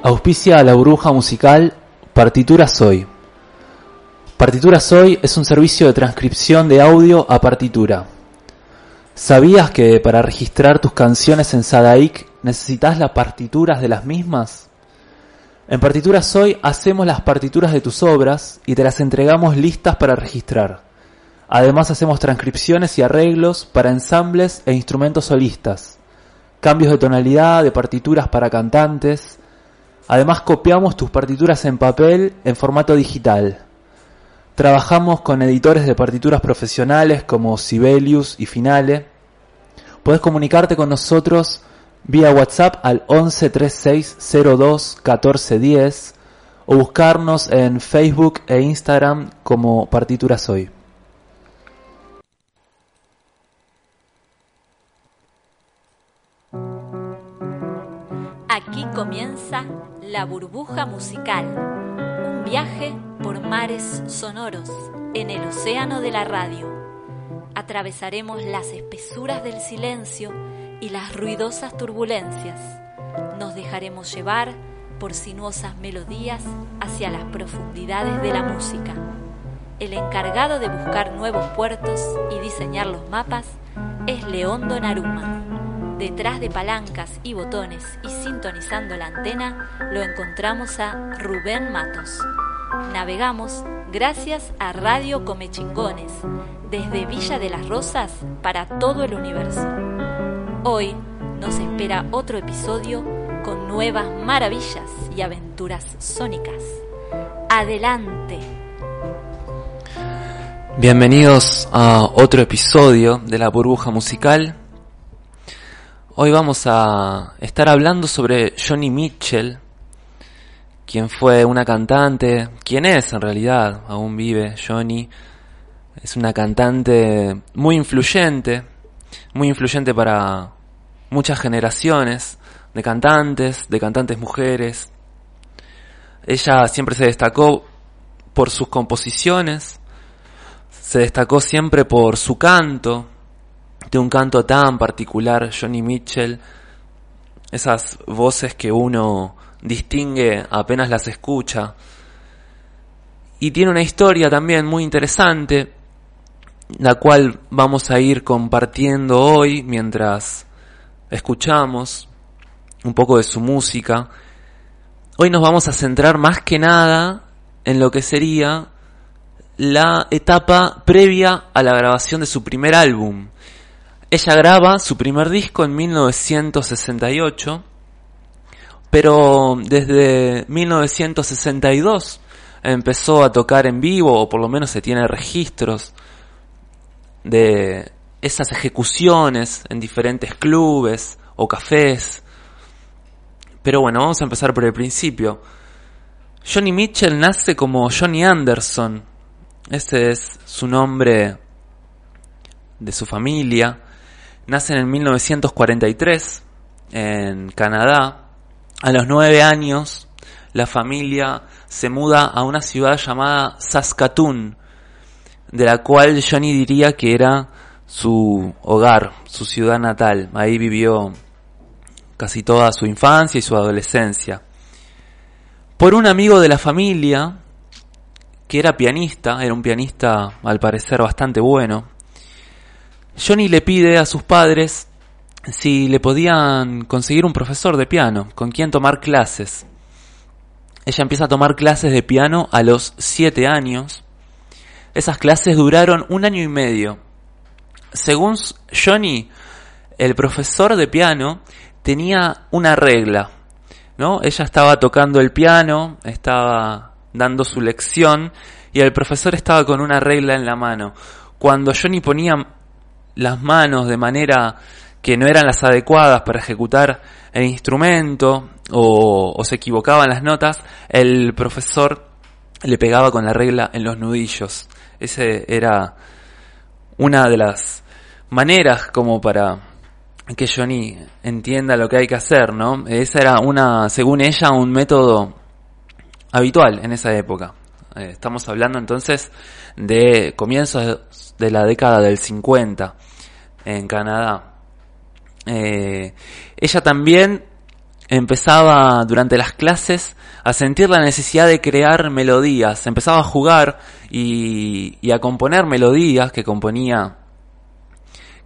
Auspicia a la burbuja musical Partitura Soy. Partitura Soy es un servicio de transcripción de audio a partitura. ¿Sabías que para registrar tus canciones en Sadaic necesitas las partituras de las mismas? En Partitura Soy hacemos las partituras de tus obras y te las entregamos listas para registrar. Además hacemos transcripciones y arreglos para ensambles e instrumentos solistas, cambios de tonalidad de partituras para cantantes, Además copiamos tus partituras en papel en formato digital. Trabajamos con editores de partituras profesionales como Sibelius y Finale. Puedes comunicarte con nosotros vía WhatsApp al 11 3602 1410 o buscarnos en Facebook e Instagram como Partituras Hoy. Aquí comienza la burbuja musical, un viaje por mares sonoros en el océano de la radio. Atravesaremos las espesuras del silencio y las ruidosas turbulencias. Nos dejaremos llevar por sinuosas melodías hacia las profundidades de la música. El encargado de buscar nuevos puertos y diseñar los mapas es Leondo Naruma. Detrás de palancas y botones y sintonizando la antena lo encontramos a Rubén Matos. Navegamos gracias a Radio Comechingones, desde Villa de las Rosas para todo el universo. Hoy nos espera otro episodio con nuevas maravillas y aventuras sónicas. Adelante. Bienvenidos a otro episodio de la burbuja musical. Hoy vamos a estar hablando sobre Johnny Mitchell, quien fue una cantante, quien es en realidad, aún vive Johnny, es una cantante muy influyente, muy influyente para muchas generaciones de cantantes, de cantantes mujeres. Ella siempre se destacó por sus composiciones, se destacó siempre por su canto, de un canto tan particular, Johnny Mitchell, esas voces que uno distingue apenas las escucha. Y tiene una historia también muy interesante, la cual vamos a ir compartiendo hoy mientras escuchamos un poco de su música. Hoy nos vamos a centrar más que nada en lo que sería la etapa previa a la grabación de su primer álbum, ella graba su primer disco en 1968, pero desde 1962 empezó a tocar en vivo, o por lo menos se tiene registros de esas ejecuciones en diferentes clubes o cafés. Pero bueno, vamos a empezar por el principio. Johnny Mitchell nace como Johnny Anderson. Ese es su nombre de su familia. Nace en 1943 en Canadá. A los nueve años, la familia se muda a una ciudad llamada Saskatoon, de la cual Johnny diría que era su hogar, su ciudad natal. Ahí vivió casi toda su infancia y su adolescencia. Por un amigo de la familia, que era pianista, era un pianista al parecer bastante bueno, Johnny le pide a sus padres si le podían conseguir un profesor de piano con quien tomar clases. Ella empieza a tomar clases de piano a los 7 años. Esas clases duraron un año y medio. Según Johnny, el profesor de piano tenía una regla, ¿no? Ella estaba tocando el piano, estaba dando su lección y el profesor estaba con una regla en la mano. Cuando Johnny ponía las manos de manera que no eran las adecuadas para ejecutar el instrumento o, se equivocaban las notas, el profesor le pegaba con la regla en los nudillos. Ese era una de las maneras como para que Johnny entienda lo que hay que hacer, ¿no? Esa era una, según ella, un método habitual en esa época. Eh, estamos hablando entonces de comienzos de la década del 50 en Canadá. Eh, ella también empezaba durante las clases a sentir la necesidad de crear melodías, empezaba a jugar y, a componer melodías que componía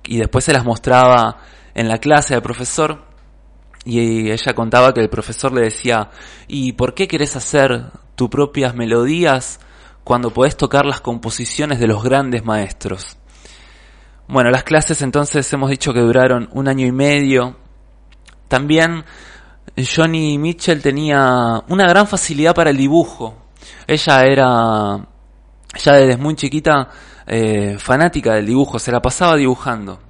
y después se las mostraba en la clase al profesor y ella contaba que el profesor le decía, ¿y por qué querés hacer tus propias melodías cuando podés tocar las composiciones de los grandes maestros? Bueno, las clases entonces hemos dicho que duraron un año y medio. También Johnny Mitchell tenía una gran facilidad para el dibujo. Ella era, ya desde muy chiquita, eh, fanática del dibujo, se la pasaba dibujando.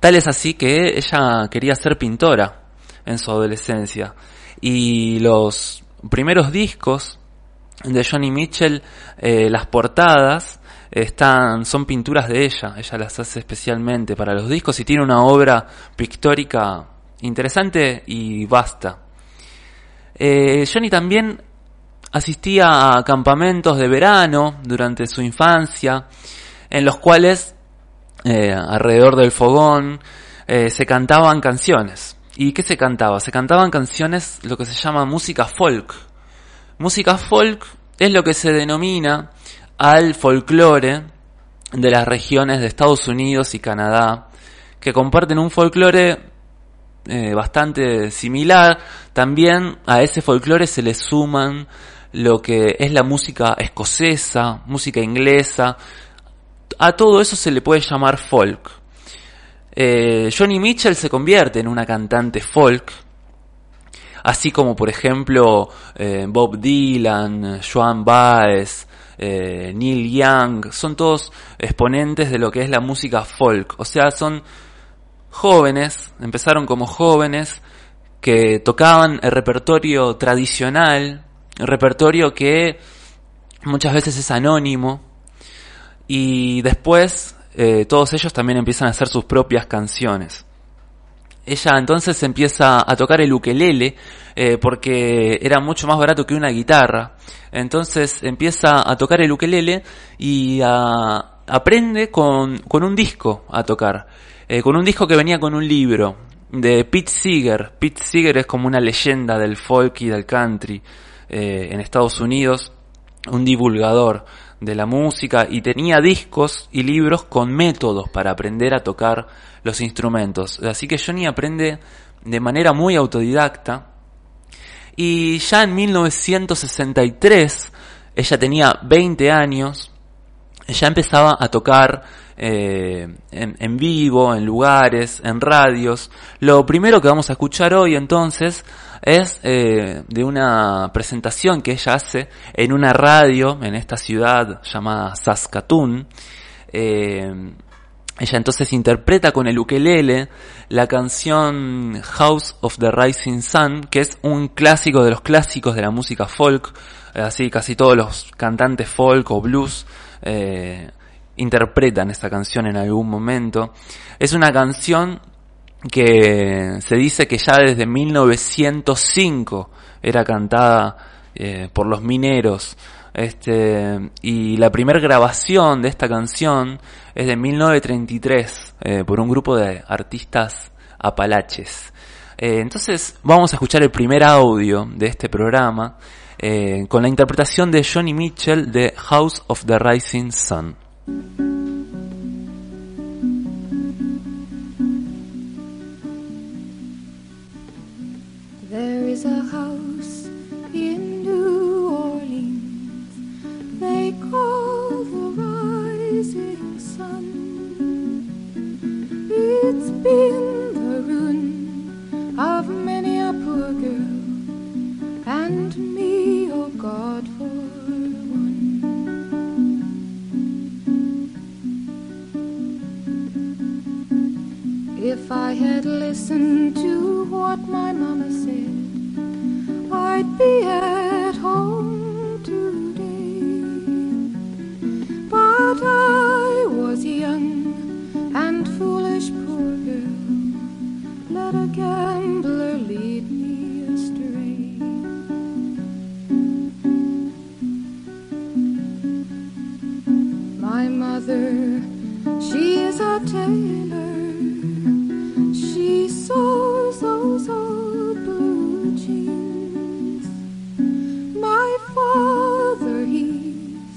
Tal es así que ella quería ser pintora en su adolescencia. Y los primeros discos de Johnny Mitchell, eh, las portadas, están, son pinturas de ella. Ella las hace especialmente para los discos y tiene una obra pictórica interesante y vasta. Eh, Johnny también asistía a campamentos de verano durante su infancia, en los cuales eh, alrededor del fogón, eh, se cantaban canciones. ¿Y qué se cantaba? Se cantaban canciones, lo que se llama música folk. Música folk es lo que se denomina al folclore de las regiones de Estados Unidos y Canadá, que comparten un folclore eh, bastante similar. También a ese folclore se le suman lo que es la música escocesa, música inglesa, a todo eso se le puede llamar folk. Eh, Johnny Mitchell se convierte en una cantante folk, así como por ejemplo eh, Bob Dylan, Joan Baez, eh, Neil Young, son todos exponentes de lo que es la música folk. O sea, son jóvenes, empezaron como jóvenes que tocaban el repertorio tradicional, el repertorio que muchas veces es anónimo, y después eh, todos ellos también empiezan a hacer sus propias canciones. Ella entonces empieza a tocar el ukelele eh, porque era mucho más barato que una guitarra. Entonces empieza a tocar el ukelele y aprende con, con, un disco a tocar. Eh, con un disco que venía con un libro de Pete Seeger. Pete Seeger es como una leyenda del folk y del country en Estados Unidos, un divulgador de la música y tenía discos y libros con métodos para aprender a tocar los instrumentos. Así que Johnny aprende de manera muy autodidacta. Y ya en 1963, ella tenía 20 años, ella empezaba a tocar eh, en, vivo, en lugares, en radios. Lo primero que vamos a escuchar hoy entonces es eh, de una presentación que ella hace en una radio en esta ciudad llamada Saskatoon. Eh, ella entonces interpreta con el ukelele la canción House of the Rising Sun, que es un clásico de los clásicos de la música folk. Así casi todos los cantantes folk o blues eh, interpretan esta canción en algún momento. Es una canción que se dice que ya desde 1905 era cantada eh, por los mineros. Este, y la primera grabación de esta canción es de 1933 eh, por un grupo de artistas apalaches. Eh, entonces vamos a escuchar el primer audio de este programa con la interpretación de Johnny Mitchell de House of the Rising Sun. It's been the ruin of many a poor girl and me, oh God, for one. If I had listened to what my mama said I'd be at home today. But I was young and foolish, poor let a gambler lead me astray. My mother, she is a tailor. She sews those old blue jeans. My father, he's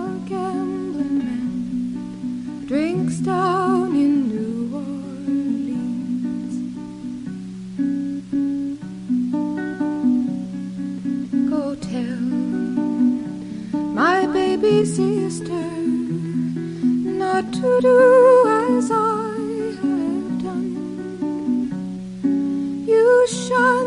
a gambling man, drinks down. Sister not to do as I have done. You shun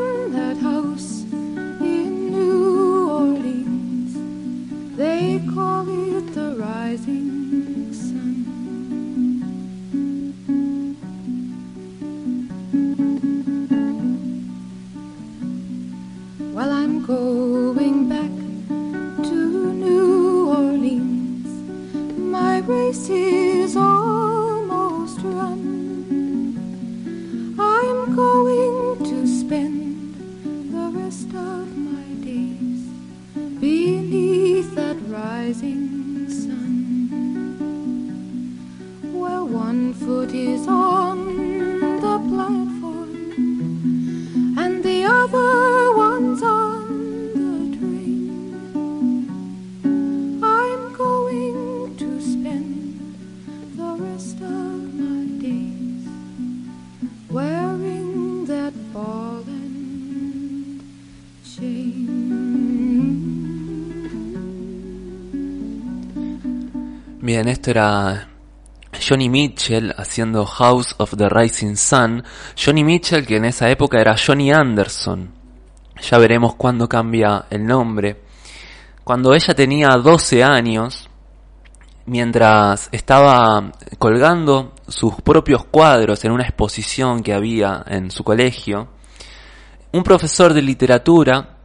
Bien, esto era Johnny Mitchell haciendo House of the Rising Sun. Johnny Mitchell que en esa época era Johnny Anderson. Ya veremos cuándo cambia el nombre. Cuando ella tenía 12 años, mientras estaba colgando sus propios cuadros en una exposición que había en su colegio, un profesor de literatura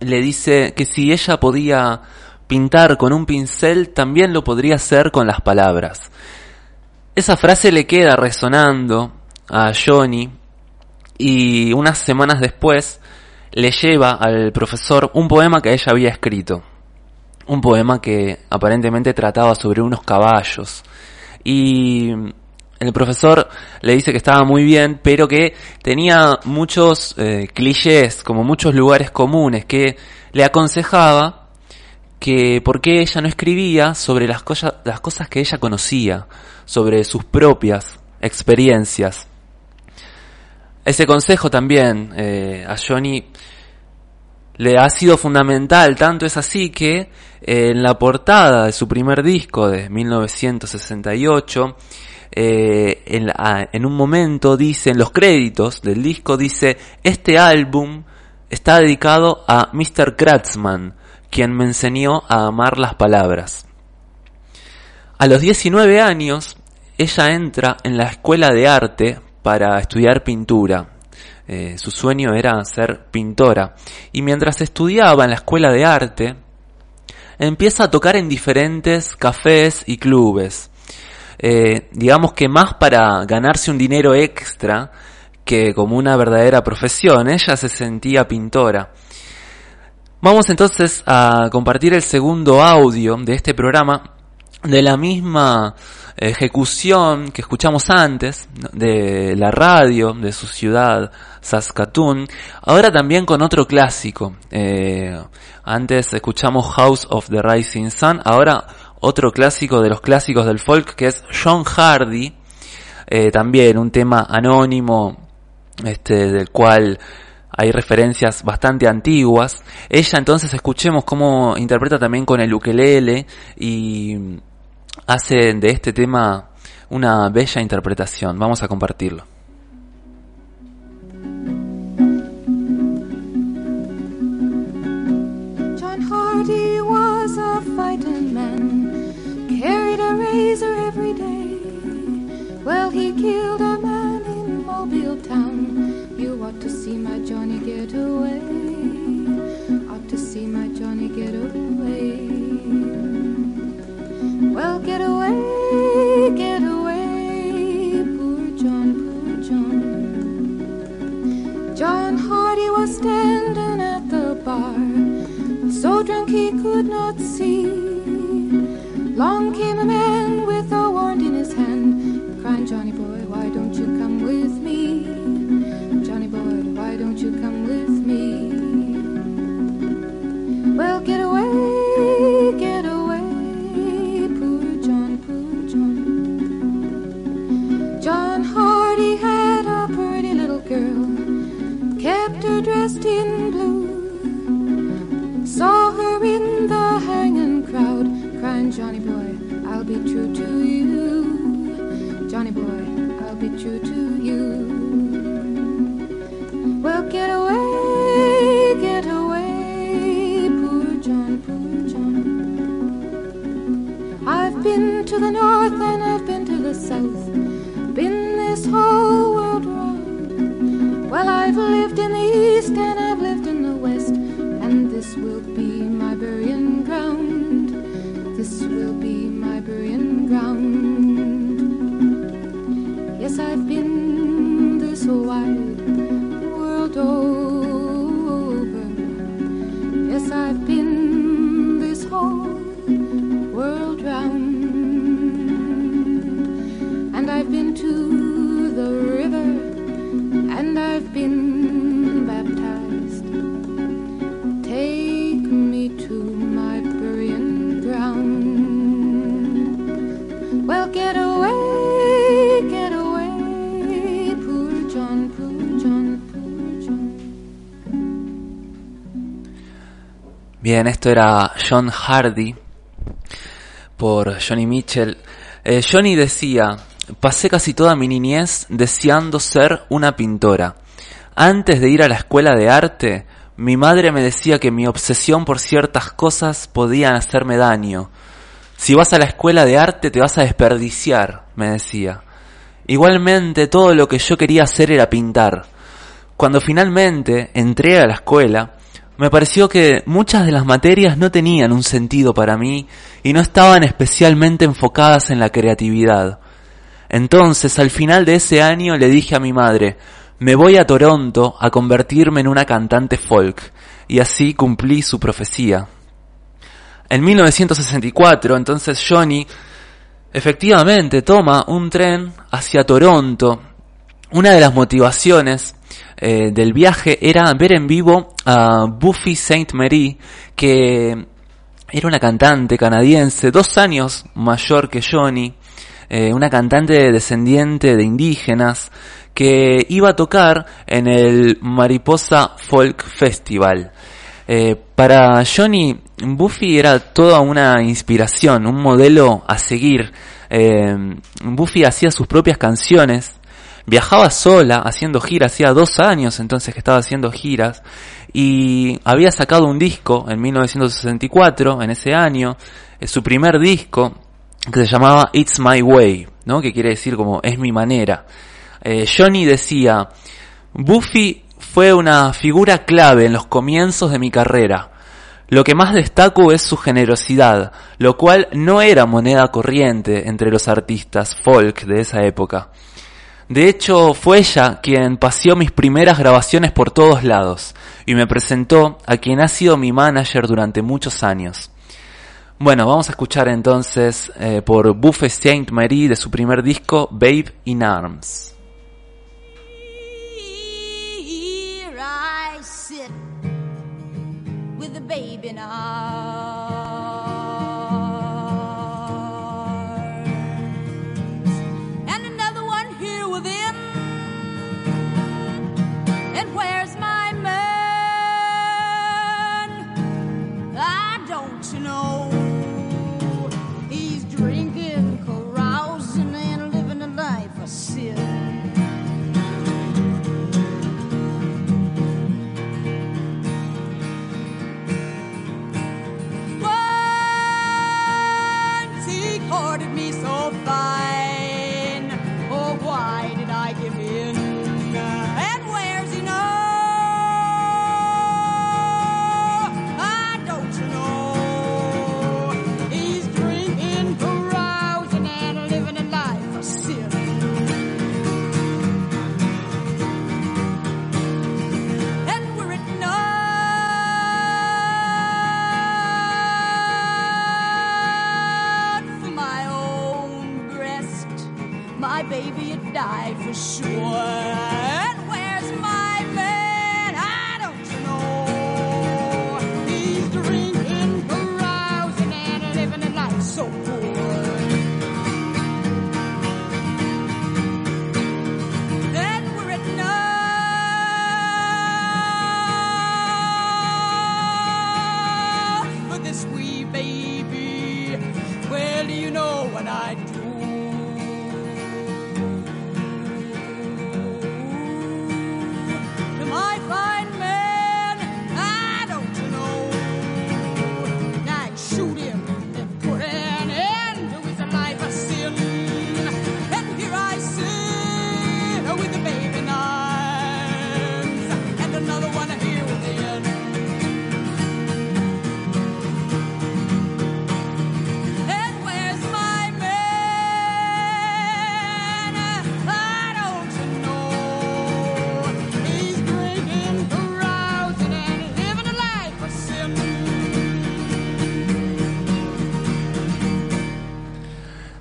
le dice que si ella podía pintar con un pincel, también lo podría hacer con las palabras. Esa frase le queda resonando a Johnny y unas semanas después le lleva al profesor un poema que ella había escrito. Un poema que aparentemente trataba sobre unos caballos. Y el profesor le dice que estaba muy bien, pero que tenía muchos eh, clichés, como muchos lugares comunes, que le aconsejaba que por qué ella no escribía sobre las, cosas las cosas que ella conocía, sobre sus propias experiencias. Ese consejo también eh, a Johnny le ha sido fundamental, tanto es así que eh, en la portada de su primer disco de 1968, eh, en, la- en un momento dice, en los créditos del disco dice, este álbum está dedicado a Mr. Kratzman, quien me enseñó a amar las palabras. A los 19 años, ella entra en la escuela de arte para estudiar pintura. Eh, su sueño era ser pintora. Y mientras estudiaba en la escuela de arte, empieza a tocar en diferentes cafés y clubes. Eh, digamos que más para ganarse un dinero extra que como una verdadera profesión. Ella se sentía pintora. Vamos entonces a compartir el segundo audio de este programa de la misma ejecución que escuchamos antes de la radio de su ciudad Saskatoon, ahora también con otro clásico. Eh, antes escuchamos House of the Rising Sun, ahora otro clásico de los clásicos del folk que es John Hardy, eh, también un tema anónimo este, del cual hay referencias bastante antiguas. Ella entonces escuchemos cómo interpreta también con el ukelele y hace de este tema una bella interpretación. Vamos a compartirlo. John Hardy was a fighting man, carried a razor every day. Well, he killed a Well, get away, get away, poor John, poor John. John Hardy was standing at the bar, so drunk he could not see. Long came a man with a wand in his hand, crying, Johnny boy, why don't you come with me? Bien, esto era John Hardy por Johnny Mitchell. Eh, Johnny decía, pasé casi toda mi niñez deseando ser una pintora. Antes de ir a la escuela de arte, mi madre me decía que mi obsesión por ciertas cosas podían hacerme daño. Si vas a la escuela de arte te vas a desperdiciar, me decía. Igualmente todo lo que yo quería hacer era pintar. Cuando finalmente entré a la escuela, me pareció que muchas de las materias no tenían un sentido para mí y no estaban especialmente enfocadas en la creatividad. Entonces, al final de ese año le dije a mi madre, me voy a Toronto a convertirme en una cantante folk, y así cumplí su profecía. En 1964, entonces Johnny efectivamente toma un tren hacia Toronto. Una de las motivaciones eh, del viaje era ver en vivo a Buffy Saint Mary, que era una cantante canadiense, dos años mayor que Johnny, eh, una cantante descendiente de indígenas, que iba a tocar en el Mariposa Folk Festival. Eh, para Johnny, Buffy era toda una inspiración, un modelo a seguir. Buffy hacía sus propias canciones, viajaba sola haciendo giras, hacía dos años entonces que estaba haciendo giras, y había sacado un disco en 1964, en ese año, eh, su primer disco, que se llamaba It's My Way, ¿no? que quiere decir como es mi manera. Eh, Johnny decía, Buffy fue una figura clave en los comienzos de mi carrera. Lo que más destaco es su generosidad, lo cual no era moneda corriente entre los artistas folk de esa época. De hecho, fue ella quien paseó mis primeras grabaciones por todos lados y me presentó a quien ha sido mi manager durante muchos años. Bueno, vamos a escuchar entonces eh, por Buffet Saint Marie de su primer disco, Babe in Arms. hearted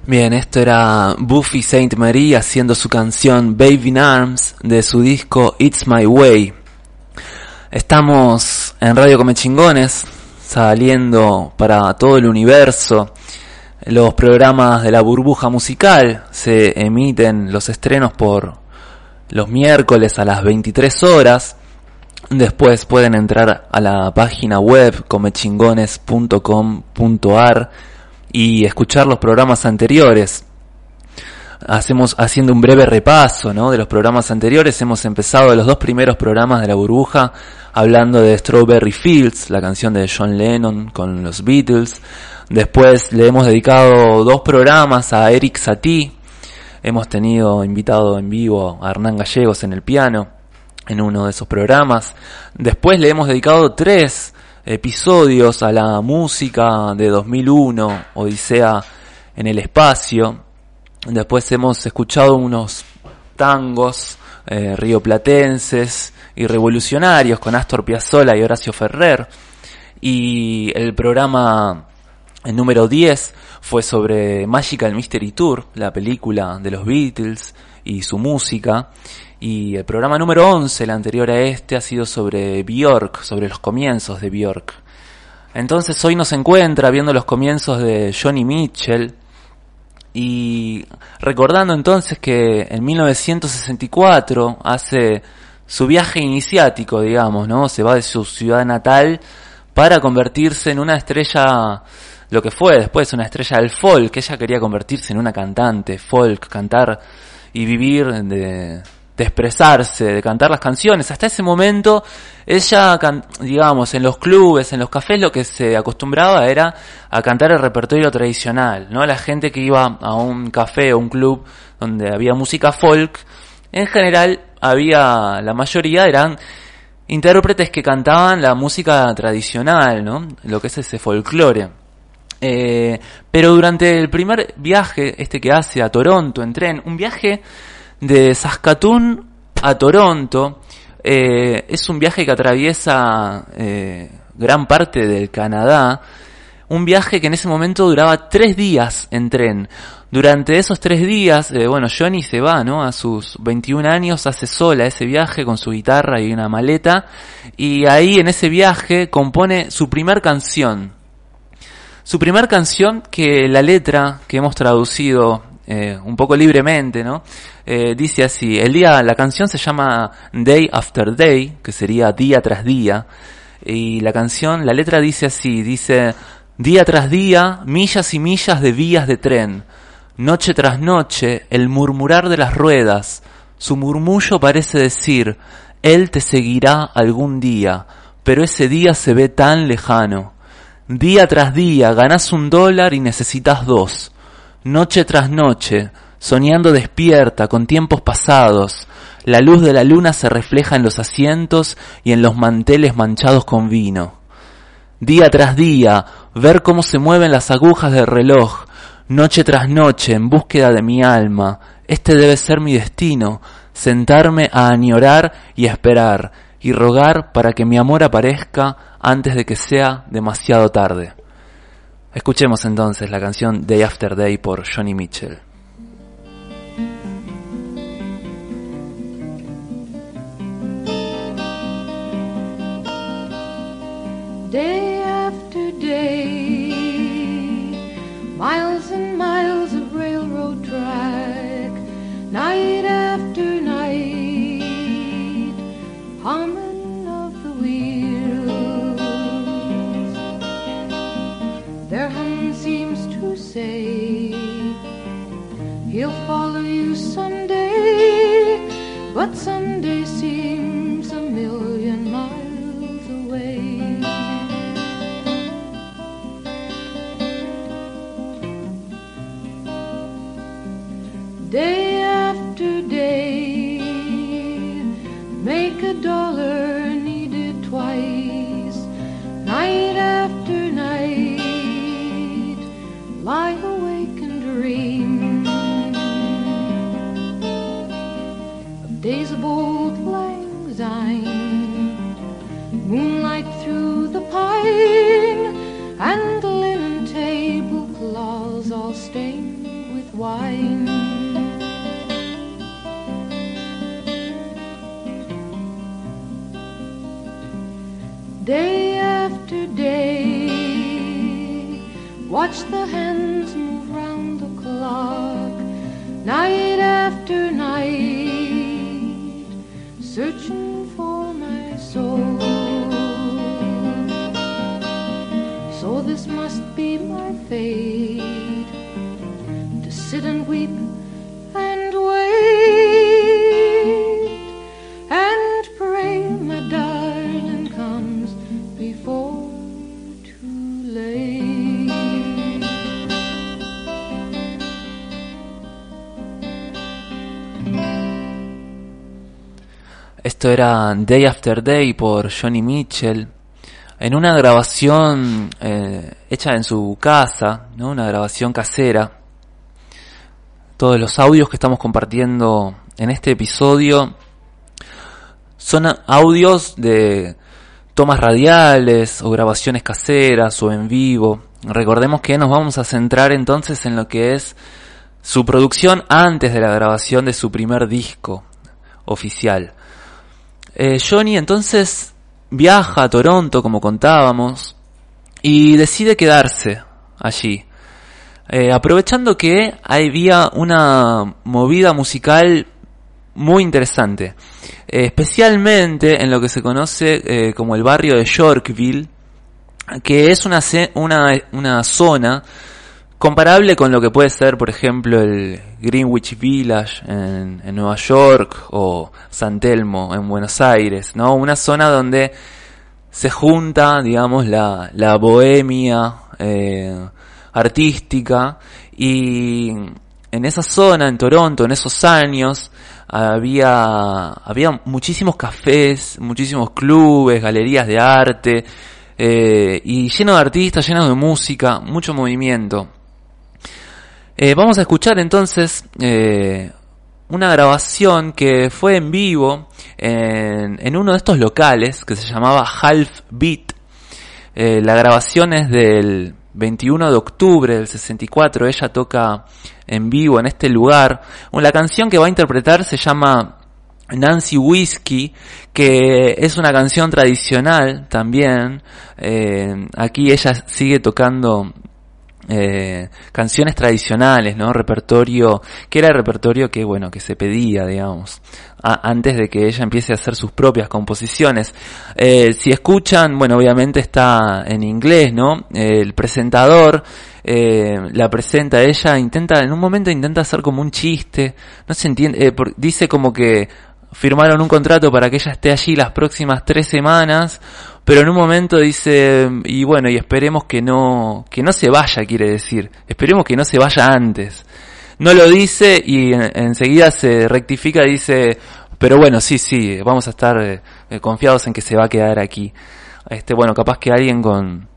Bien, esto era Buffy Saint Marie haciendo su canción Baby in Arms de su disco It's My Way. Estamos en Radio Come Chingones, saliendo para todo el universo. Los programas de la burbuja musical se emiten los estrenos por los miércoles a las 23 horas. Después pueden entrar a la página web comechingones.com.ar y escuchar los programas anteriores. Hacemos haciendo un breve repaso, ¿no? de los programas anteriores. Hemos empezado los dos primeros programas de la burbuja hablando de Strawberry Fields, la canción de John Lennon con los Beatles. Después le hemos dedicado dos programas a Eric Satie. Hemos tenido invitado en vivo a Hernán Gallegos en el piano en uno de esos programas. Después le hemos dedicado tres episodios a la música de 2001, Odisea en el espacio. Después hemos escuchado unos tangos eh, rioplatenses y revolucionarios con Astor Piazzolla y Horacio Ferrer. Y el programa el número 10 fue sobre Magical Mystery Tour, la película de los Beatles y su música. Y el programa número 11, el anterior a este, ha sido sobre Björk, sobre los comienzos de Björk. Entonces hoy nos encuentra viendo los comienzos de Johnny Mitchell y recordando entonces que en 1964 hace su viaje iniciático, digamos, ¿no? Se va de su ciudad natal para convertirse en una estrella, lo que fue después una estrella del folk. Ella quería convertirse en una cantante folk, cantar y vivir de, de expresarse, de cantar las canciones. Hasta ese momento, ella, digamos, en los clubes, en los cafés, lo que se acostumbraba era a cantar el repertorio tradicional, ¿no? La gente que iba a un café o un club donde había música folk, en general había, la mayoría eran intérpretes que cantaban la música tradicional, ¿no? Lo que es ese folclore. Eh, pero durante el primer viaje, este que hace a Toronto en tren, un viaje de Saskatoon a Toronto. Eh, es un viaje que atraviesa eh, gran parte del Canadá. Un viaje que en ese momento duraba tres días en tren. Durante esos tres días, eh, bueno, Johnny se va, ¿no? A sus 21 años hace sola ese viaje con su guitarra y una maleta. Y ahí en ese viaje compone su primer canción. Su primer canción que la letra que hemos traducido eh, un poco libremente, ¿no? Eh, dice así, el día, la canción se llama Day After Day, que sería día tras día, y la canción, la letra dice así, dice, día tras día, millas y millas de vías de tren, noche tras noche, el murmurar de las ruedas, su murmullo parece decir, él te seguirá algún día, pero ese día se ve tan lejano. Día tras día ganas un dólar y necesitas dos noche tras noche, soñando despierta con tiempos pasados, la luz de la luna se refleja en los asientos y en los manteles manchados con vino. Día tras día, ver cómo se mueven las agujas del reloj, noche tras noche, en búsqueda de mi alma. Este debe ser mi destino, sentarme a añorar y esperar, y rogar para que mi amor aparezca antes de que sea demasiado tarde. Escuchemos entonces la canción Day After Day por Johnny Mitchell. Day after day, but someday seems a million miles away. Day after day, make a dollar needed twice. Night after shine. Era Day After Day por Johnny Mitchell. En una grabación eh, hecha en su casa, ¿no? una grabación casera. Todos los audios que estamos compartiendo en este episodio son audios de tomas radiales o grabaciones caseras o en vivo. Recordemos que nos vamos a centrar entonces en lo que es su producción antes de la grabación de su primer disco oficial. Eh, Johnny entonces viaja a Toronto, como contábamos, y decide quedarse allí. Eh, aprovechando que había una movida musical muy interesante, eh, especialmente en lo que se conoce como el barrio de Yorkville, que es una, una, una zona comparable con lo que puede ser, por ejemplo, el Greenwich Village en, Nueva York o San Telmo en Buenos Aires, ¿no? Una zona donde se junta, digamos, la, la bohemia eh, artística y en esa zona, en Toronto, en esos años, había, había muchísimos cafés, muchísimos clubes, galerías de arte, eh, y lleno de artistas, lleno de música, mucho movimiento. Eh, vamos a escuchar entonces eh, una grabación que fue en vivo en, uno de estos locales que se llamaba Half Beat. Eh, la grabación es del 21 de octubre del 64. Ella toca en vivo en este lugar. La canción que va a interpretar se llama Nancy Whiskey, que es una canción tradicional también. Aquí ella sigue tocando eh, canciones tradicionales, ¿no? Repertorio, que era el repertorio que, bueno, que se pedía, digamos, a- antes de que ella empiece a hacer sus propias composiciones. Eh, si escuchan, bueno, obviamente está en inglés, ¿no? Eh, el presentador eh, la presenta ella, intenta, en un momento intenta hacer como un chiste, no se entiende, eh, por- dice como que firmaron un contrato para que ella esté allí las próximas tres semanas, pero en un momento dice, y bueno, y esperemos que no, que no se vaya, quiere decir, esperemos que no se vaya antes. No lo dice y en- enseguida se rectifica dice, pero bueno, sí, sí, vamos a estar eh, confiados en que se va a quedar aquí. Este, bueno, capaz que alguien con,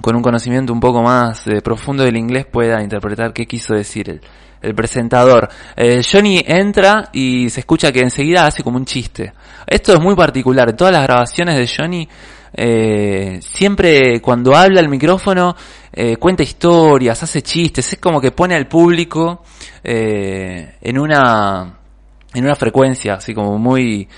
con un conocimiento un poco más eh, profundo del inglés pueda interpretar qué quiso decir el, el presentador. Eh, Johnny entra y se escucha que enseguida hace como un chiste. Esto es muy particular. En todas las grabaciones de Johnny, eh, siempre cuando habla al micrófono, eh, cuenta historias, hace chistes. Es como que pone al público eh, en una en una frecuencia así como muy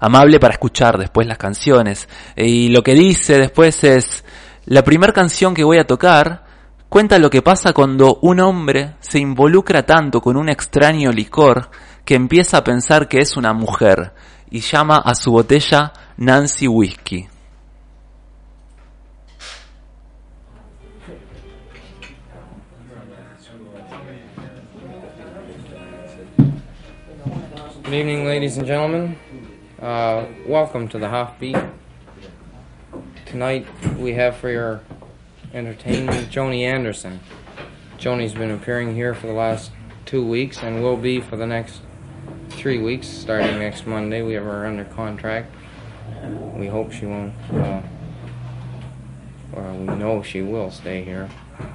amable para escuchar después las canciones. Y lo que dice después es, la primera canción que voy a tocar cuenta lo que pasa cuando un hombre se involucra tanto con un extraño licor que empieza a pensar que es una mujer y llama a su botella Nancy Whiskey. Good evening, ladies and gentlemen. Uh, welcome to the Half Beat. Tonight we have for your entertainment Joni Anderson. Joni's been appearing here for the last two weeks and will be for the next three weeks, starting next Monday. We have her under contract. We hope she won't. Uh, well, we know she will stay here.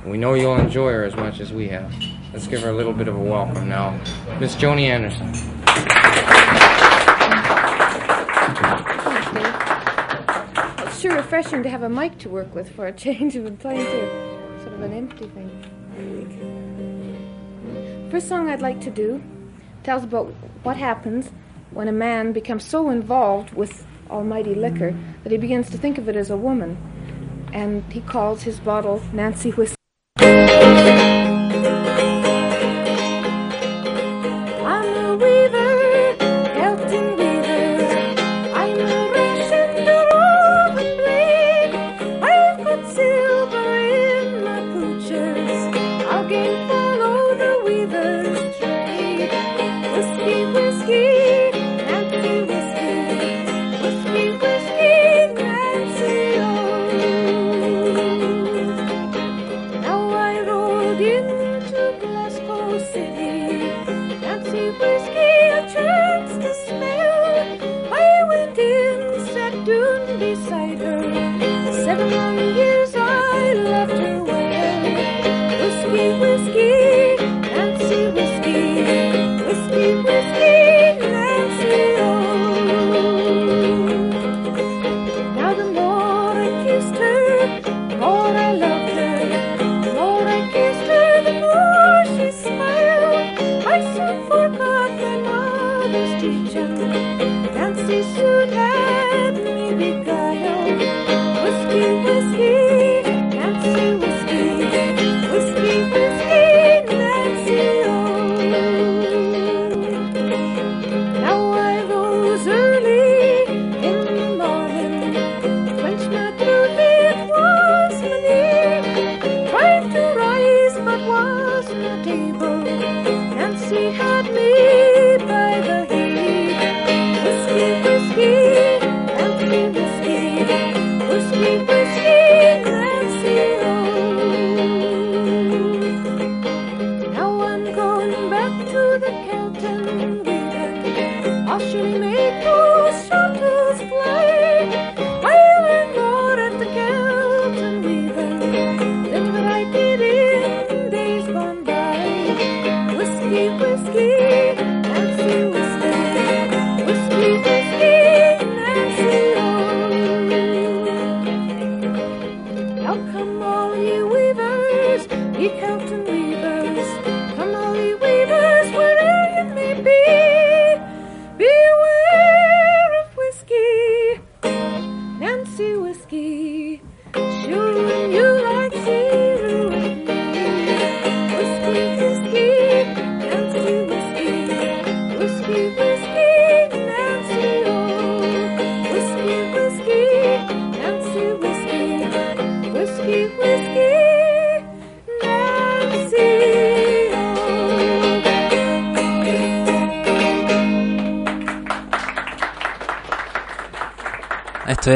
We know you'll enjoy her as much as we have. Let's give her a little bit of a welcome now. Miss Joni Anderson. It's sure refreshing to have a mic to work with for a change. We've been playing to sort of an empty thing. First song I'd like to do tells about what happens when a man becomes so involved with almighty liquor that he begins to think of it as a woman. And he calls his bottle Nancy Whiskey.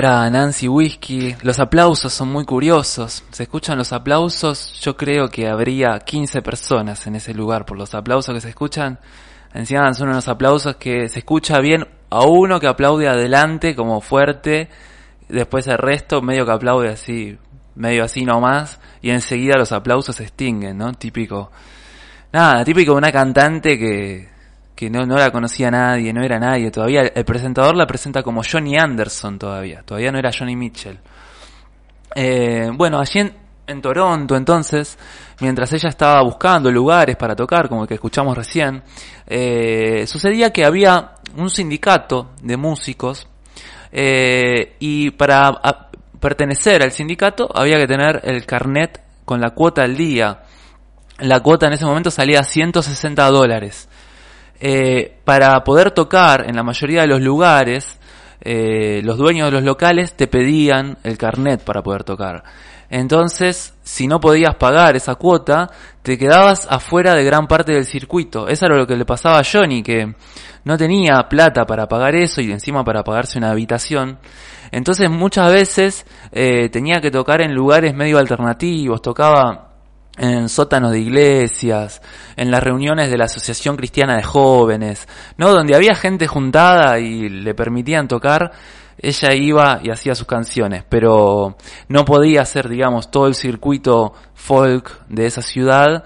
Nancy Whiskey. Los aplausos son muy curiosos. Se escuchan los aplausos. Yo creo que habría 15 personas en ese lugar por los aplausos que se escuchan. Encima son unos aplausos que se escucha bien a uno que aplaude adelante como fuerte. Después el resto medio que aplaude así, medio así nomás. Y enseguida los aplausos se extinguen, ¿no? Típico. Nada, típico de una cantante que, que no, no la conocía nadie, no era nadie todavía. El presentador la presenta como Johnny Anderson todavía, todavía no era Johnny Mitchell. Eh, bueno, allí en, Toronto entonces, mientras ella estaba buscando lugares para tocar, como el que escuchamos recién, eh, sucedía que había un sindicato de músicos eh, y para pertenecer al sindicato había que tener el carnet con la cuota al día. La cuota en ese momento salía a 160 dólares. Eh, para poder tocar en la mayoría de los lugares, eh, los dueños de los locales te pedían el carnet para poder tocar. Entonces, si no podías pagar esa cuota, te quedabas afuera de gran parte del circuito. Eso era lo que le pasaba a Johnny, que no tenía plata para pagar eso y encima para pagarse una habitación. Entonces muchas veces eh, tenía que tocar en lugares medio alternativos, tocaba en sótanos de iglesias, en las reuniones de la Asociación Cristiana de Jóvenes, ¿no? Donde había gente juntada y le permitían tocar, ella iba y hacía sus canciones, pero no podía hacer, digamos, todo el circuito folk de esa ciudad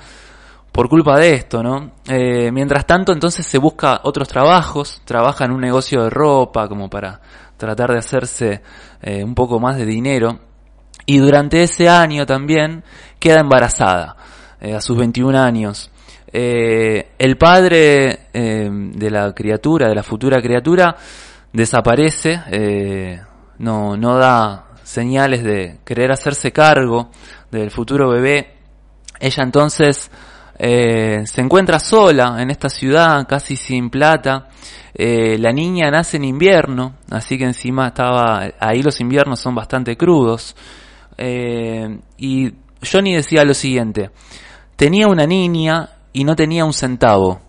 por culpa de esto, ¿no? Eh, mientras tanto, entonces se busca otros trabajos, trabaja en un negocio de ropa como para tratar de hacerse eh, un poco más de dinero. Y durante ese año también queda embarazada, eh, a sus 21 años. Eh, el padre eh, de la criatura, de la futura criatura, desaparece, no, no da señales de querer hacerse cargo del futuro bebé. Ella entonces se encuentra sola en esta ciudad, casi sin plata. La niña nace en invierno, así que encima estaba, ahí los inviernos son bastante crudos. Eh, y Johnny decía lo siguiente, tenía una niña y no tenía un centavo.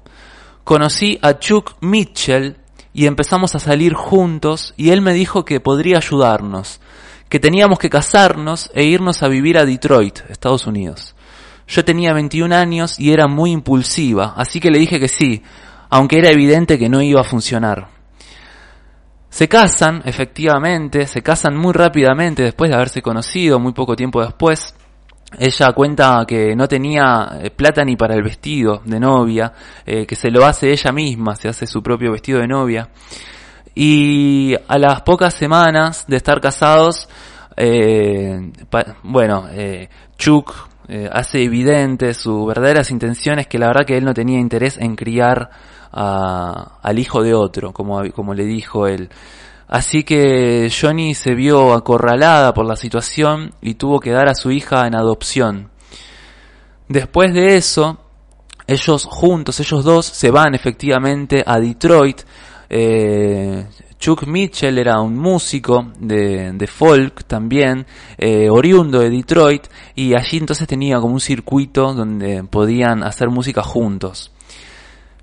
Conocí a Chuck Mitchell y empezamos a salir juntos y él me dijo que podría ayudarnos, que teníamos que casarnos e irnos a vivir a Detroit, Estados Unidos. Yo tenía 21 años y era muy impulsiva, así que le dije que sí, aunque era evidente que no iba a funcionar. Se casan, efectivamente, se casan muy rápidamente después de haberse conocido, muy poco tiempo después. Ella cuenta que no tenía eh, plata ni para el vestido de novia, eh, que se lo hace ella misma, se hace su propio vestido de novia. Y a las pocas semanas de estar casados, eh, bueno, eh, Chuck eh, hace evidente sus verdaderas intenciones, que la verdad que él no tenía interés en criar a- al hijo de otro, como, como le dijo él. Así que Johnny se vio acorralada por la situación y tuvo que dar a su hija en adopción. Después de eso, ellos juntos, ellos dos, se van efectivamente a Detroit. Eh, Chuck Mitchell era un músico de, de folk también, eh, oriundo de Detroit, y allí entonces tenía como un circuito donde podían hacer música juntos.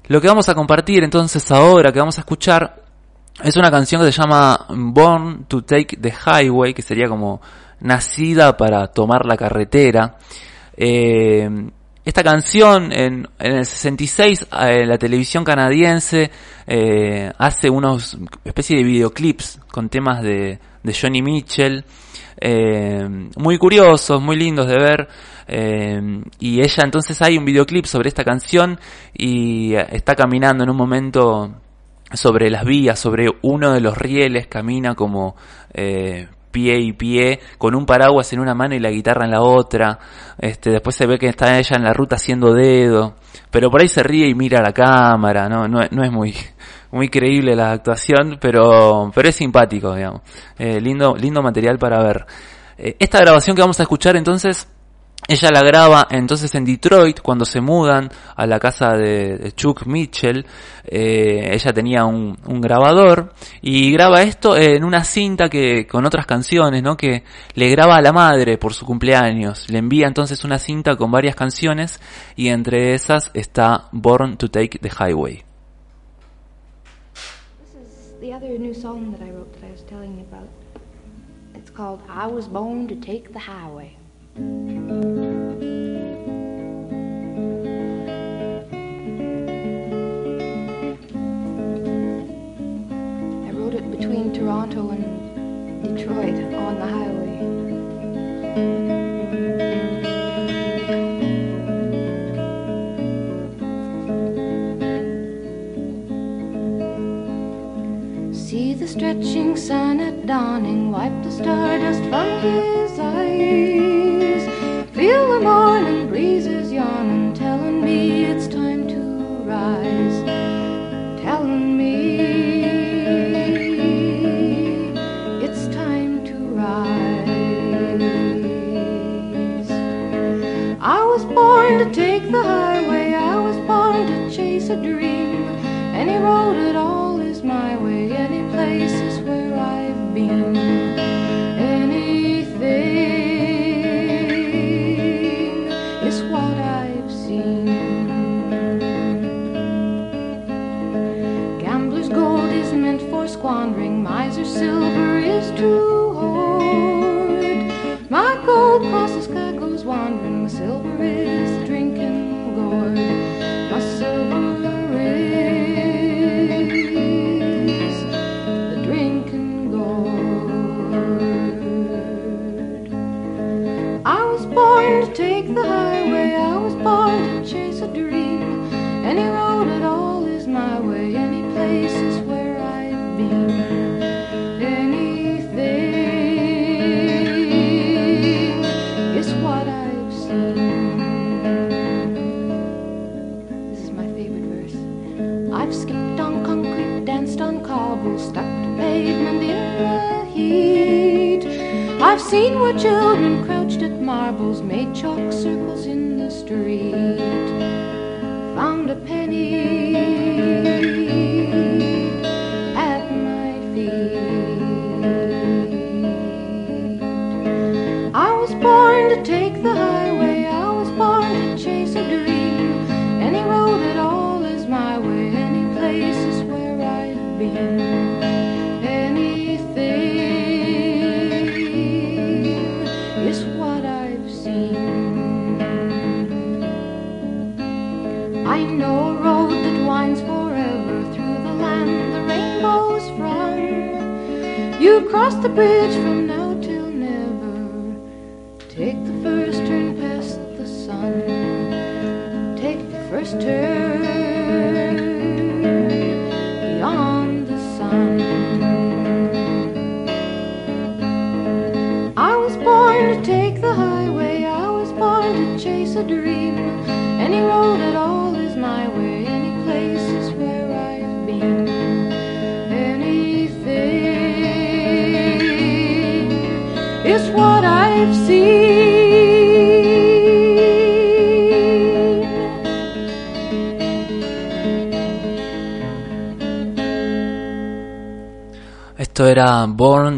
Lo que vamos a compartir entonces ahora, que vamos a escuchar, es una canción que se llama Born to Take the Highway, que sería como nacida para tomar la carretera. Eh, esta canción en, en el 66 eh, la televisión canadiense eh, hace unos especie de videoclips con temas de, de Johnny Mitchell eh, muy curiosos, muy lindos de ver eh, y ella entonces hay un videoclip sobre esta canción y eh, está caminando en un momento sobre las vías, sobre uno de los rieles, camina como eh, pie y pie, con un paraguas en una mano y la guitarra en la otra. Este, después se ve que está ella en la ruta haciendo dedo, pero por ahí se ríe y mira a la cámara, no, no, no es muy, muy creíble la actuación, pero, pero es simpático, digamos. Eh, lindo, lindo material para ver. Eh, esta grabación que vamos a escuchar entonces ella la graba entonces en Detroit cuando se mudan a la casa de, Chuck Mitchell. Eh, ella tenía un, grabador y graba esto en una cinta que con otras canciones, ¿no? Que le graba a la madre por su cumpleaños. Le envía entonces una cinta con varias canciones y entre esas está Born to Take the Highway. I Was Born to Take the Highway. I wrote it between Toronto and Detroit on the highway. See the stretching sun at dawning, wipe the stardust from his eyes. Feel the morning breezes yawning, telling me it's time to rise. Telling me it's time to rise. I was born to take the highway, I was born to chase a dream. Any road at all is my way, any place is where I've been. Squandering, miser's silver is true hoard. My gold crosses sky goes wandering, my silver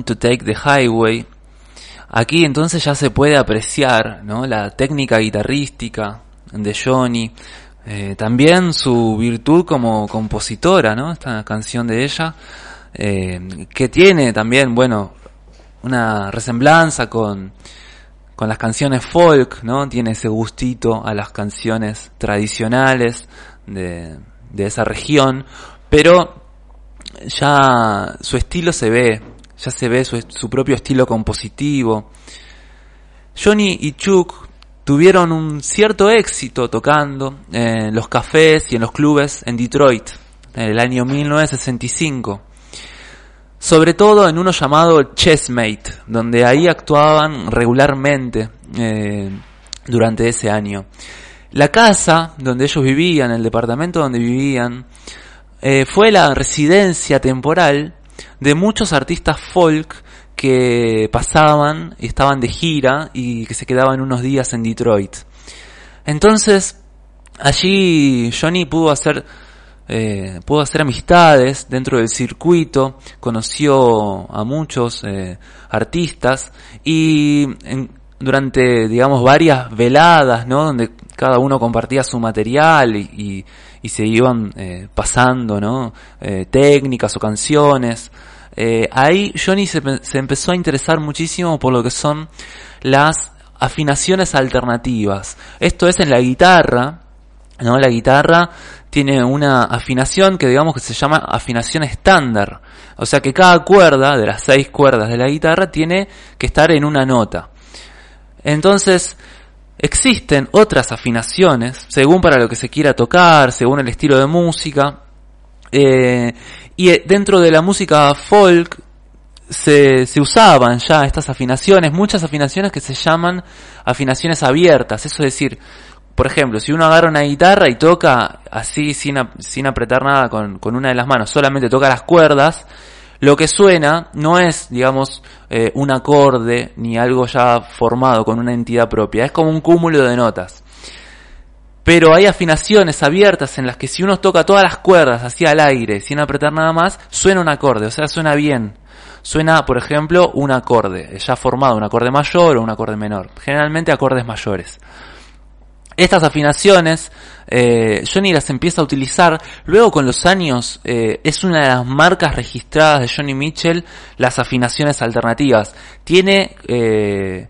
to Take the Highway. Aquí entonces ya se puede apreciar ¿no? la técnica guitarrística de Johnny, eh, también su virtud como compositora, ¿no? esta canción de ella, eh, que tiene también, bueno, una resemblanza con, con las canciones folk, ¿no? Tiene ese gustito a las canciones tradicionales de, de esa región, pero ya su estilo se ve, ya se ve su, su propio estilo compositivo. Johnny y Chuck tuvieron un cierto éxito tocando en los cafés y en los clubes en Detroit en el año 1965. Sobre todo en uno llamado Chessmate, donde ahí actuaban regularmente eh, durante ese año. La casa donde ellos vivían, el departamento donde vivían, eh, fue la residencia temporal de muchos artistas folk que pasaban y estaban de gira y que se quedaban unos días en Detroit. Entonces, allí Johnny pudo hacer, eh, pudo hacer amistades dentro del circuito, conoció a muchos eh, artistas y en- durante, digamos, varias veladas, ¿no? Donde cada uno compartía su material y, y- y se iban eh, pasando, ¿no? Eh, técnicas o canciones. Eh, ahí Johnny se, se empezó a interesar muchísimo por lo que son las afinaciones alternativas. Esto es en la guitarra, ¿no? La guitarra tiene una afinación que digamos que se llama afinación estándar. O sea que cada cuerda de las seis cuerdas de la guitarra tiene que estar en una nota. Entonces, existen otras afinaciones, según para lo que se quiera tocar, según el estilo de música. Eh, y eh, dentro de la música folk se, se usaban ya estas afinaciones, muchas afinaciones que se llaman afinaciones abiertas. Eso es decir, por ejemplo, si uno agarra una guitarra y toca así sin, sin apretar nada con, con una de las manos, solamente toca las cuerdas, lo que suena no es, digamos, eh, un acorde ni algo ya formado con una entidad propia, es como un cúmulo de notas. Pero hay afinaciones abiertas en las que si uno toca todas las cuerdas hacia el aire sin apretar nada más, suena un acorde, o sea, suena bien. Suena, por ejemplo, un acorde, ya formado, un acorde mayor o un acorde menor. Generalmente acordes mayores. Estas afinaciones, eh, Johnny las empieza a utilizar, luego con los años eh, es una de las marcas registradas de Johnny Mitchell, las afinaciones alternativas. Tiene eh,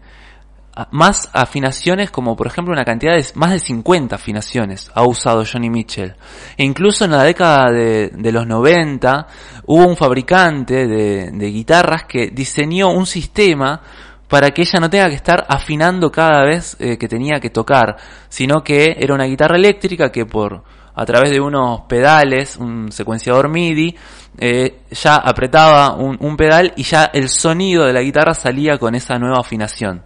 más afinaciones como por ejemplo una cantidad de más de 50 afinaciones ha usado Johnny Mitchell. E incluso en la década de, de los 90 hubo un fabricante de, de guitarras que diseñó un sistema para que ella no tenga que estar afinando cada vez eh, que tenía que tocar, sino que era una guitarra eléctrica que por a través de unos pedales, un secuenciador MIDI, eh, ya apretaba un, un pedal y ya el sonido de la guitarra salía con esa nueva afinación.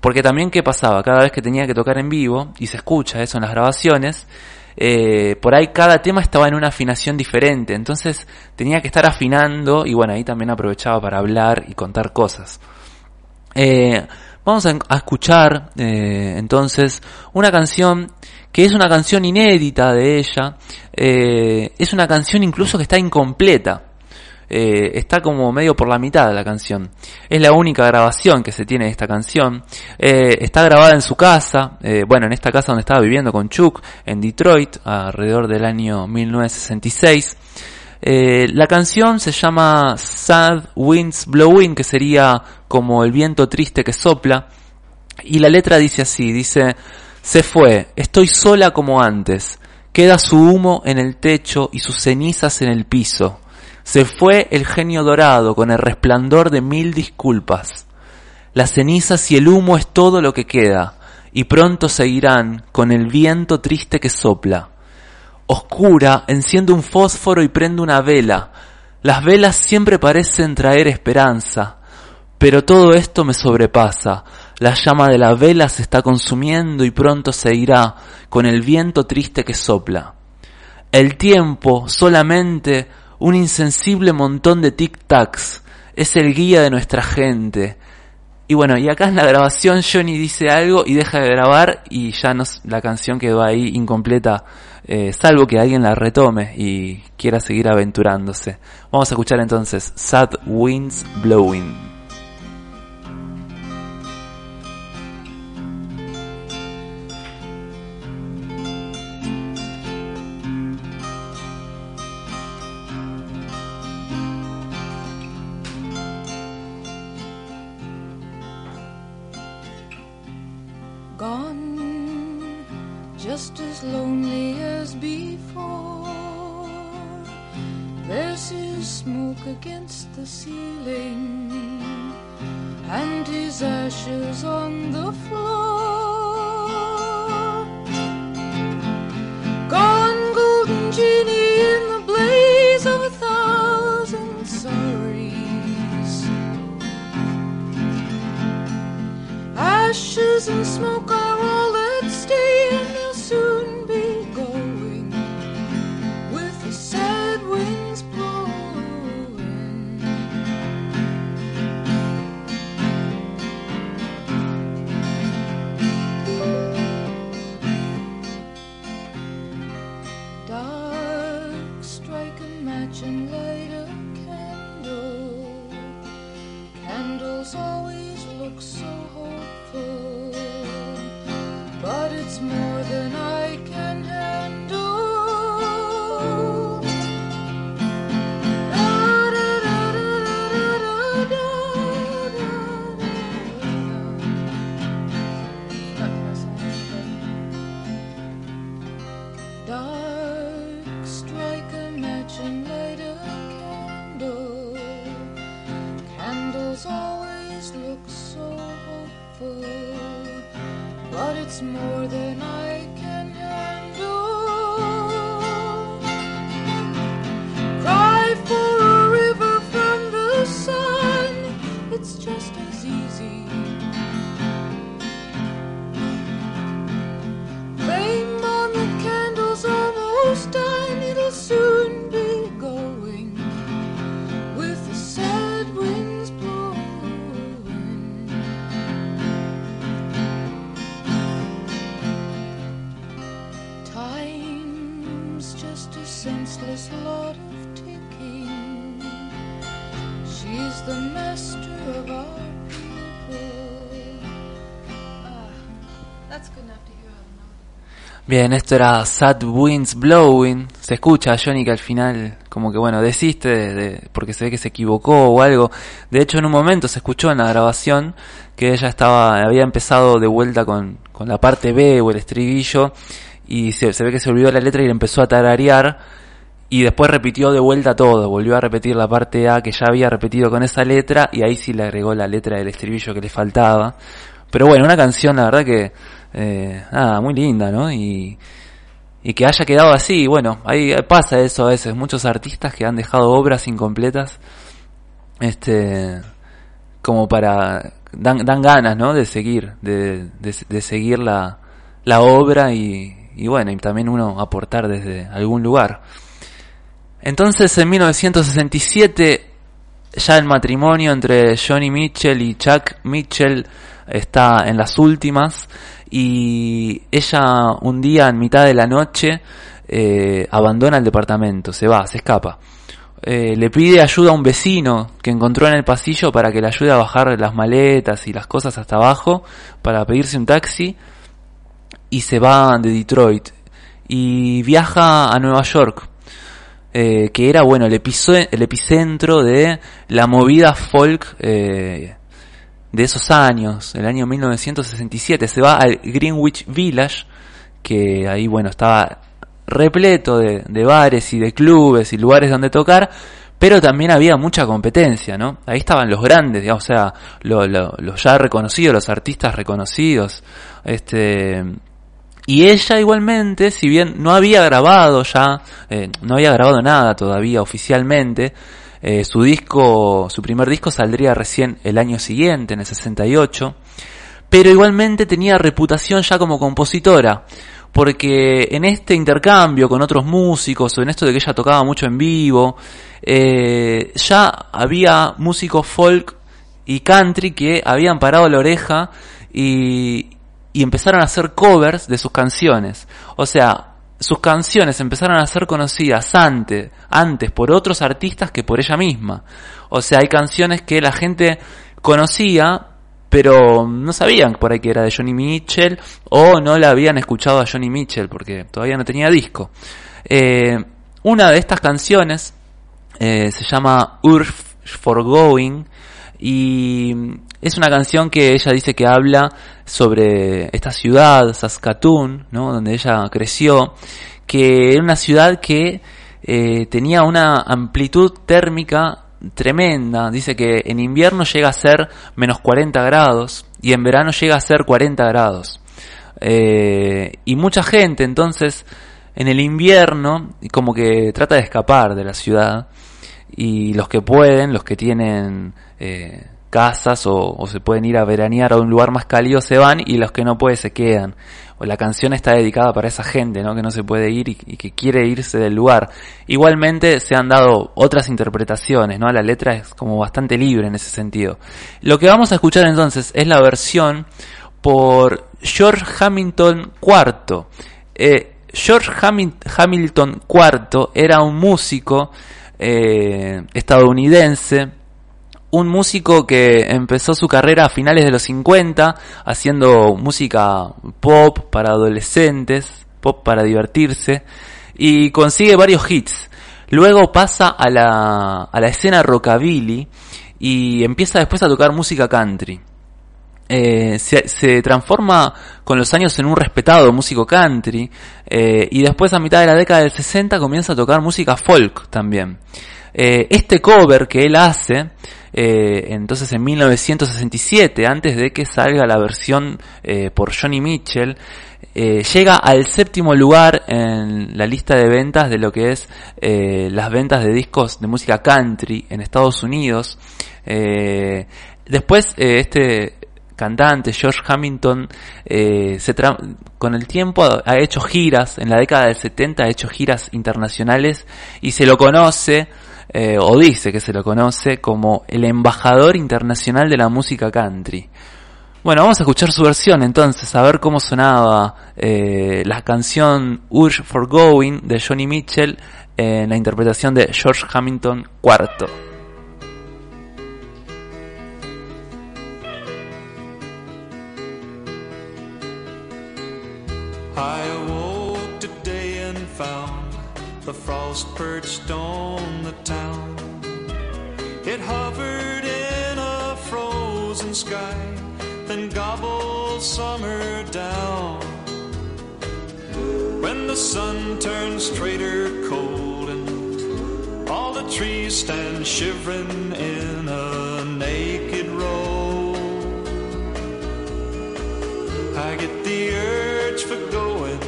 Porque también, ¿qué pasaba? Cada vez que tenía que tocar en vivo, y se escucha eso en las grabaciones, eh, por ahí cada tema estaba en una afinación diferente, entonces tenía que estar afinando y bueno, ahí también aprovechaba para hablar y contar cosas. Eh, vamos a, escuchar eh, entonces una canción que es una canción inédita de ella, eh, es una canción incluso que está incompleta. Está como medio por la mitad de la canción. Es la única grabación que se tiene de esta canción. Está grabada en su casa, bueno, en esta casa donde estaba viviendo con Chuck, en Detroit, alrededor del año 1966. Eh, la canción se llama Sad Winds Blowing, que sería como el viento triste que sopla. Y la letra dice así, dice, se fue, estoy sola como antes, queda su humo en el techo y sus cenizas en el piso. Se fue el genio dorado con el resplandor de mil disculpas. Las cenizas y el humo es todo lo que queda, y pronto seguirán con el viento triste que sopla. Oscura, enciendo un fósforo y prendo una vela. Las velas siempre parecen traer esperanza, pero todo esto me sobrepasa. La llama de la vela se está consumiendo y pronto se irá con el viento triste que sopla. El tiempo solamente un insensible montón de tic-tacs, es el guía de nuestra gente. Y bueno, y acá en la grabación Johnny dice algo y deja de grabar y ya nos, la canción quedó ahí incompleta, eh, salvo que alguien la retome y quiera seguir aventurándose. Vamos a escuchar entonces Sad Winds Blowing. 心里。Bien, esto era Sad Winds Blowing. Se escucha a Johnny que al final, como que bueno, desiste de, de- porque se ve que se equivocó o algo. De hecho, en un momento se escuchó en la grabación que ella estaba, había empezado de vuelta con, con la parte B o el estribillo y se, se ve que se olvidó la letra y le empezó a tararear y después repitió de vuelta todo, volvió a repetir la parte A que ya había repetido con esa letra y ahí sí le agregó la letra del estribillo que le faltaba. Pero bueno, una canción la verdad que, eh, nada, muy linda, ¿no? Y, y que haya quedado así, bueno, ahí pasa eso a veces, muchos artistas que han dejado obras incompletas, este, como para, dan, dan ganas, ¿no? De seguir, de, de, de seguir la, la obra y, y bueno, y también uno aportar desde algún lugar. Entonces en 1967 ya el matrimonio entre Johnny Mitchell y Chuck Mitchell está en las últimas y ella un día en mitad de la noche eh, abandona el departamento, se va, se escapa. Eh, le pide ayuda a un vecino que encontró en el pasillo para que le ayude a bajar las maletas y las cosas hasta abajo para pedirse un taxi y se va de Detroit y viaja a Nueva York eh, que era bueno el, el epicentro de la movida folk eh, de esos años, el año 1967. Se va al Greenwich Village, que ahí bueno estaba repleto de, de bares y de clubes y lugares donde tocar, pero también había mucha competencia, ¿no? Ahí estaban los grandes, digamos, o sea, lo- lo- los ya reconocidos, los artistas reconocidos, este, y ella igualmente, si bien no había grabado ya, eh, no había grabado nada todavía oficialmente, eh, su disco, su primer disco saldría recién el año siguiente, en el 68, pero igualmente tenía reputación ya como compositora, porque en este intercambio con otros músicos, o en esto de que ella tocaba mucho en vivo, eh, ya había músicos folk y country que habían parado la oreja y, y empezaron a hacer covers de sus canciones. O sea, sus canciones empezaron a ser conocidas antes, antes por otros artistas que por ella misma. O sea, hay canciones que la gente conocía, pero no sabían por ahí que era de Johnny Mitchell o no la habían escuchado a Johnny Mitchell porque todavía no tenía disco. Eh, una de estas canciones eh, se llama Earth for Going y es una canción que ella dice que habla sobre esta ciudad, Saskatoon, ¿no? donde ella creció, que era una ciudad que eh, tenía una amplitud térmica tremenda. Dice que en invierno llega a ser menos 40 grados y en verano llega a ser 40 grados. Eh, y mucha gente entonces en el invierno como que trata de escapar de la ciudad y los que pueden, los que tienen eh, casas o, se pueden ir a veranear a un lugar más cálido se van y los que no pueden se quedan. O la canción está dedicada para esa gente, ¿no? Que no se puede ir y, que quiere irse del lugar. Igualmente se han dado otras interpretaciones, ¿no? La letra es como bastante libre en ese sentido. Lo que vamos a escuchar entonces es la versión por George Hamilton IV. Eh, George Hamil- Hamilton IV era un músico eh, estadounidense, un músico que empezó su carrera a finales de los 50 haciendo música pop para adolescentes, pop para divertirse, y consigue varios hits. Luego pasa a la, a la escena rockabilly y empieza después a tocar música country. Eh, se, transforma con los años en un respetado músico country eh, y después a mitad de la década del 60 comienza a tocar música folk también. Eh, este cover que él hace, eh, entonces en 1967, antes de que salga la versión eh, por Johnny Mitchell, eh, llega al séptimo lugar en la lista de ventas de lo que es eh, las ventas de discos de música country en Estados Unidos. Después este cantante George Hamilton se con el tiempo ha, ha hecho giras en la década del 70 ha hecho giras internacionales y se lo conoce eh, o dice que se lo conoce como el embajador internacional de la música country bueno, vamos a escuchar su versión entonces, a ver cómo sonaba eh, la canción Urge for Going de Johnny Mitchell en la interpretación de George Hamilton IV. Summer down. When the sun turns traitor cold and all the trees stand shivering in a naked row. I get the urge for going,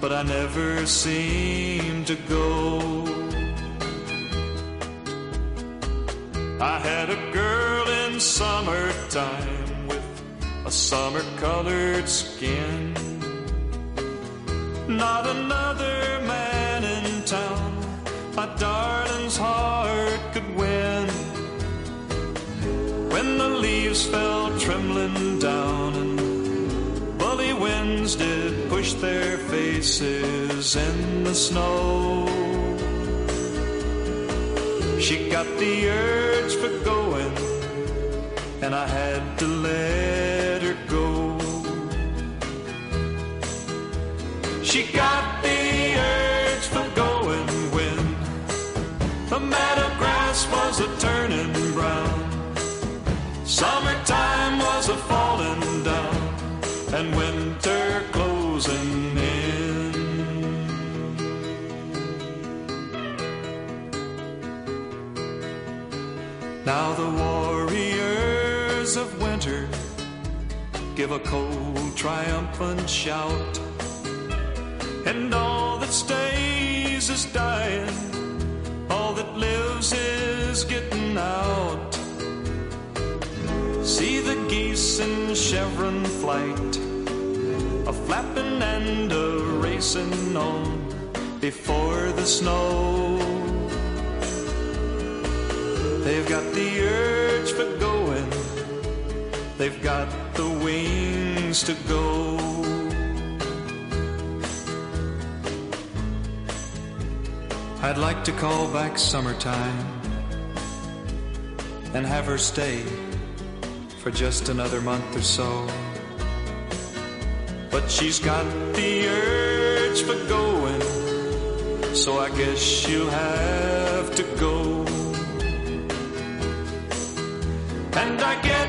but I never seem to go. I had a girl in summertime a summer colored skin. not another man in town my darling's heart could win. When the leaves fell trembling down and bully winds did push their faces in the snow. She got the urge for going, and I had to let She got the urge for going when the meadow grass was a turning brown. Summertime was a falling down, and winter closing in. Now the warriors of winter give a cold, triumphant shout, and all that stays is dying, all that lives is getting out. See the geese in chevron flight, a flapping and a racing on before the snow. They've got the urge for going. They've got the wings to go. I'd like to call back summertime and have her stay for just another month or so. But she's got the urge for going, so I guess she'll have to go. And I get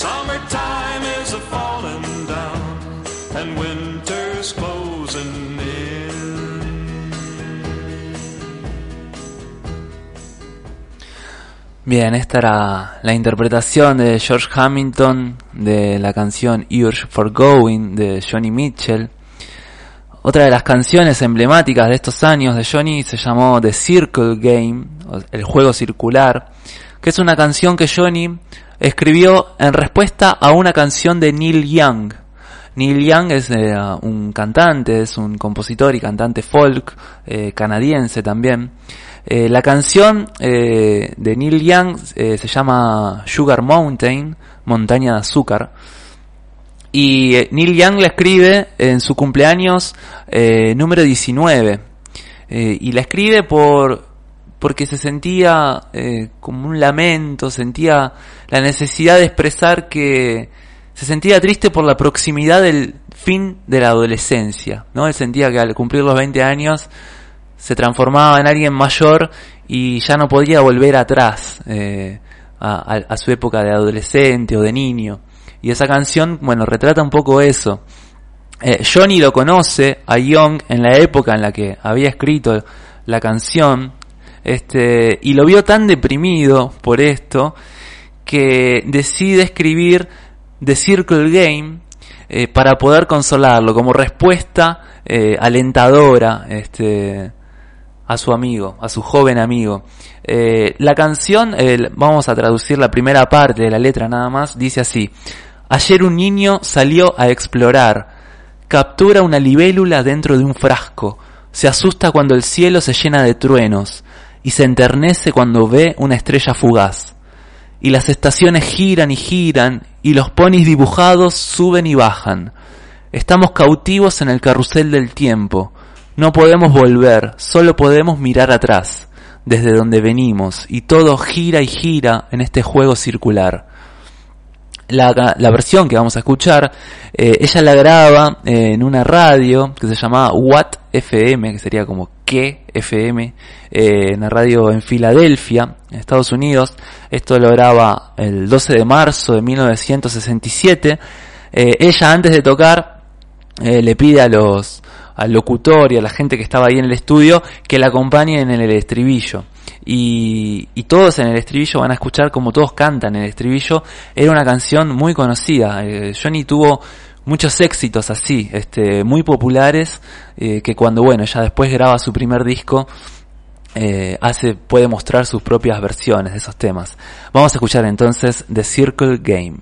Summertime is a falling down, and winter's closing in. Bien, esta era la interpretación de George Hamilton de la canción Urge for Going de Johnny Mitchell. Otra de las canciones emblemáticas de estos años de Johnny se llamó The Circle Game, el juego circular, que es una canción que Johnny escribió en respuesta a una canción de Neil Young. Neil Young es eh, un cantante, es un compositor y cantante folk eh, canadiense también. Eh, la canción de Neil Young se llama Sugar Mountain, montaña de azúcar. Y Neil Young la escribe en su cumpleaños número 19. Eh, y la escribe por porque se sentía eh, como un lamento, sentía la necesidad de expresar que se sentía triste por la proximidad del fin de la adolescencia, ¿no? Él sentía que al cumplir los 20 años se transformaba en alguien mayor y ya no podía volver atrás eh, a, su época de adolescente o de niño. Y esa canción, bueno, retrata un poco eso. Eh, Johnny lo conoce a Young en la época en la que había escrito la canción, este, y lo vio tan deprimido por esto que decide escribir The Circle Game eh, para poder consolarlo como respuesta eh, alentadora este, a su amigo, a su joven amigo. Eh, la canción, vamos a traducir la primera parte de la letra nada más, dice así. Ayer un niño salió a explorar, captura una libélula dentro de un frasco, se asusta cuando el cielo se llena de truenos y se enternece cuando ve una estrella fugaz. Y las estaciones giran y giran y los ponis dibujados suben y bajan. Estamos cautivos en el carrusel del tiempo. No podemos volver, solo podemos mirar atrás, desde donde venimos, y todo gira y gira en este juego circular. La, la versión que vamos a escuchar, eh, ella la graba eh, en una radio que se llamaba Watt FM, que sería como que FM, eh, una radio en Filadelfia, en Estados Unidos. Esto lo graba el 12 de marzo de 1967. Eh, ella antes de tocar eh, le pide a los al locutor y a la gente que estaba ahí en el estudio que la acompañen en el estribillo. Y, todos en el estribillo van a escuchar como todos cantan el estribillo. Era una canción muy conocida. Eh, Johnny tuvo muchos éxitos así, este, muy populares, eh, que cuando, bueno, ya después graba su primer disco, eh, hace, puede mostrar sus propias versiones de esos temas. Vamos a escuchar entonces The Circle Game.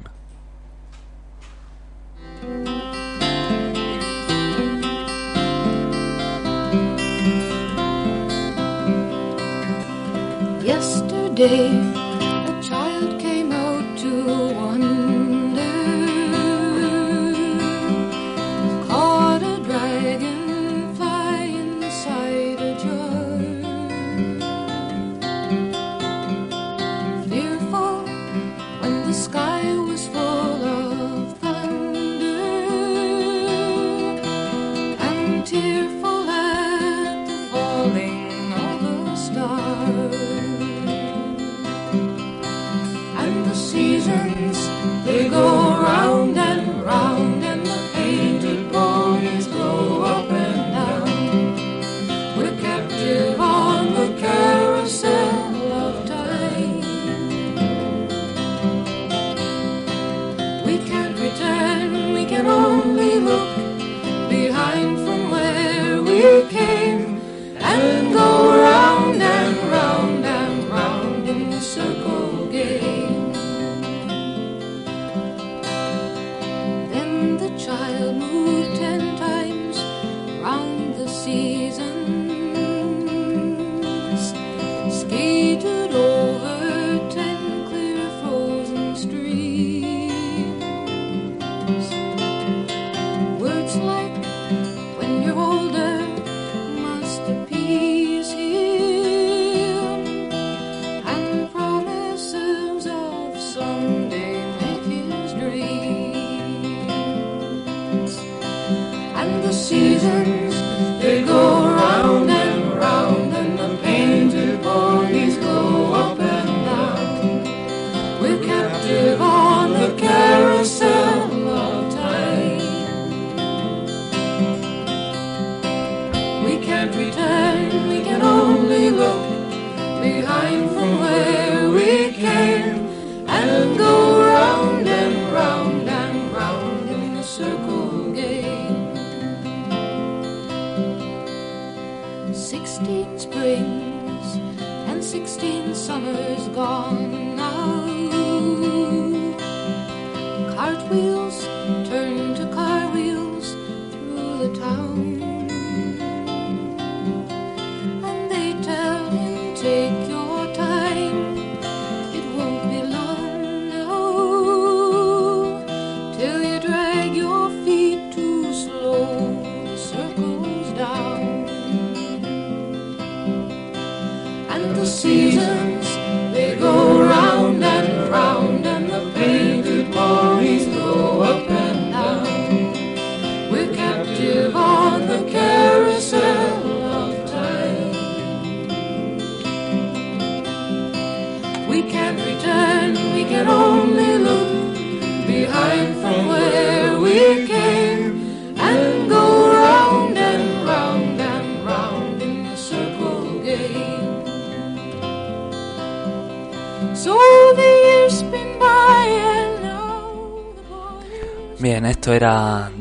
give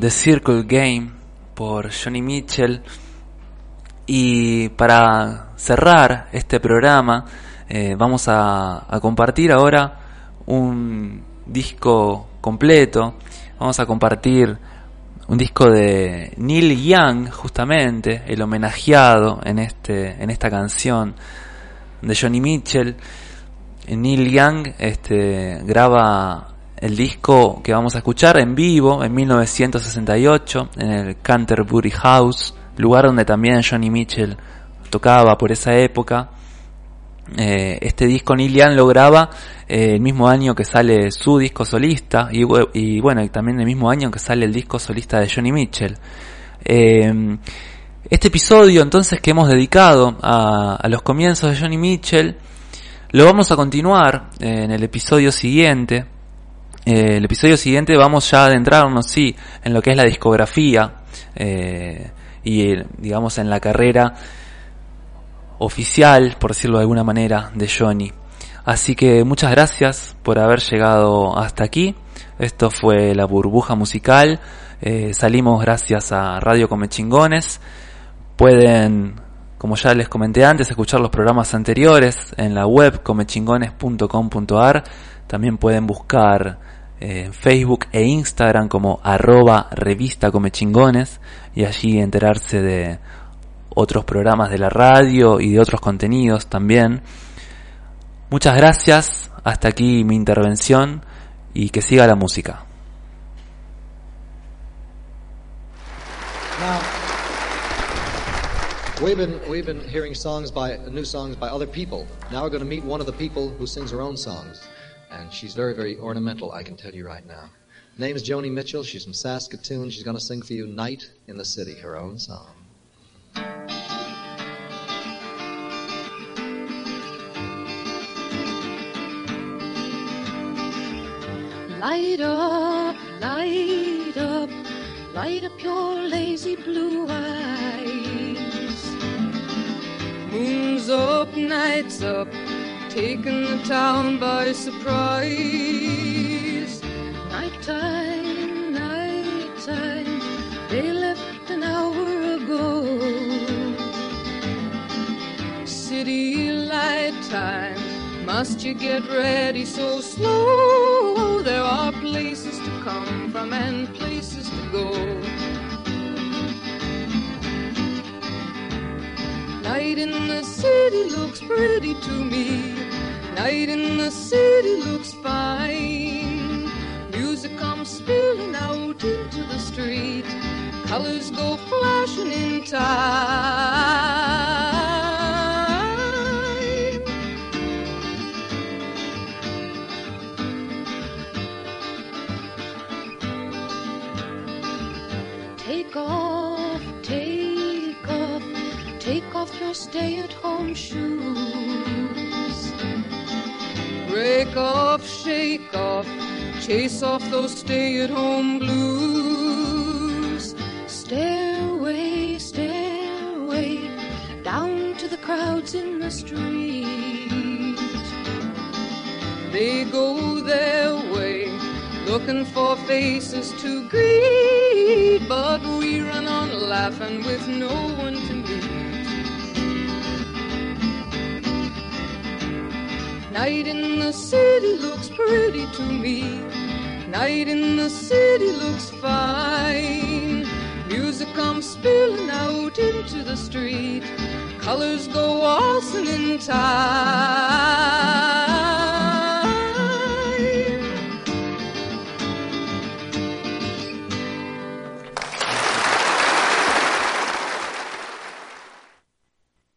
The Circle Game por Johnny Mitchell. Y para cerrar este programa, eh, vamos a, a compartir ahora un disco completo. Vamos a compartir un disco de Neil Young, justamente, el homenajeado en, este, en esta canción de Johnny Mitchell. Neil Young este, graba el disco que vamos a escuchar en vivo en 1968 en el Canterbury House, lugar donde también Johnny Mitchell tocaba por esa época. Eh, este disco Neil Young lo graba eh, el mismo año que sale su disco solista y, y bueno, también el mismo año que sale el disco solista de Johnny Mitchell. Eh, este episodio entonces que hemos dedicado a, los comienzos de Johnny Mitchell lo vamos a continuar en el episodio siguiente. Eh, el episodio siguiente vamos ya a adentrarnos, sí, en lo que es la discografía eh, y, eh, digamos, en la carrera oficial, por decirlo de alguna manera, de Johnny. Así que muchas gracias por haber llegado hasta aquí. Esto fue la burbuja musical. Salimos gracias a Radio Come Chingones. Pueden como ya les comenté antes, escuchar los programas anteriores en la web comechingones.com.ar. También pueden buscar en Facebook e Instagram como arroba revista comechingones y allí enterarse de otros programas de la radio y de otros contenidos también. Muchas gracias, hasta aquí mi intervención y que siga la música. Now, we've been hearing songs by new songs by other people. Now we're going to meet one of the people who sings her own songs, and she's very very ornamental. I can tell you right now. Name is Joni Mitchell. She's from Saskatoon. She's going to sing for you "Night in the City," her own song. Light up, light up, light up your lazy blue eyes. Moon's up, night's up, taking the town by surprise. Nighttime, nighttime, they left an hour ago. City light time. Must you get ready so slow? There are places to come from and places to go. Night in the city looks pretty to me. Night in the city looks fine. Music comes spilling out into the street. Colors go flashing in time. Take off, take off, take off your stay at home shoes. Break off, shake off, chase off those stay at home blues. Stairway, stairway, down to the crowds in the street. They go their way, looking for faces to greet, but we run on laughing with no one to Night in the city looks pretty to me. Night in the city looks fine. Music comes spilling out into the street. Colors go waltzing in time.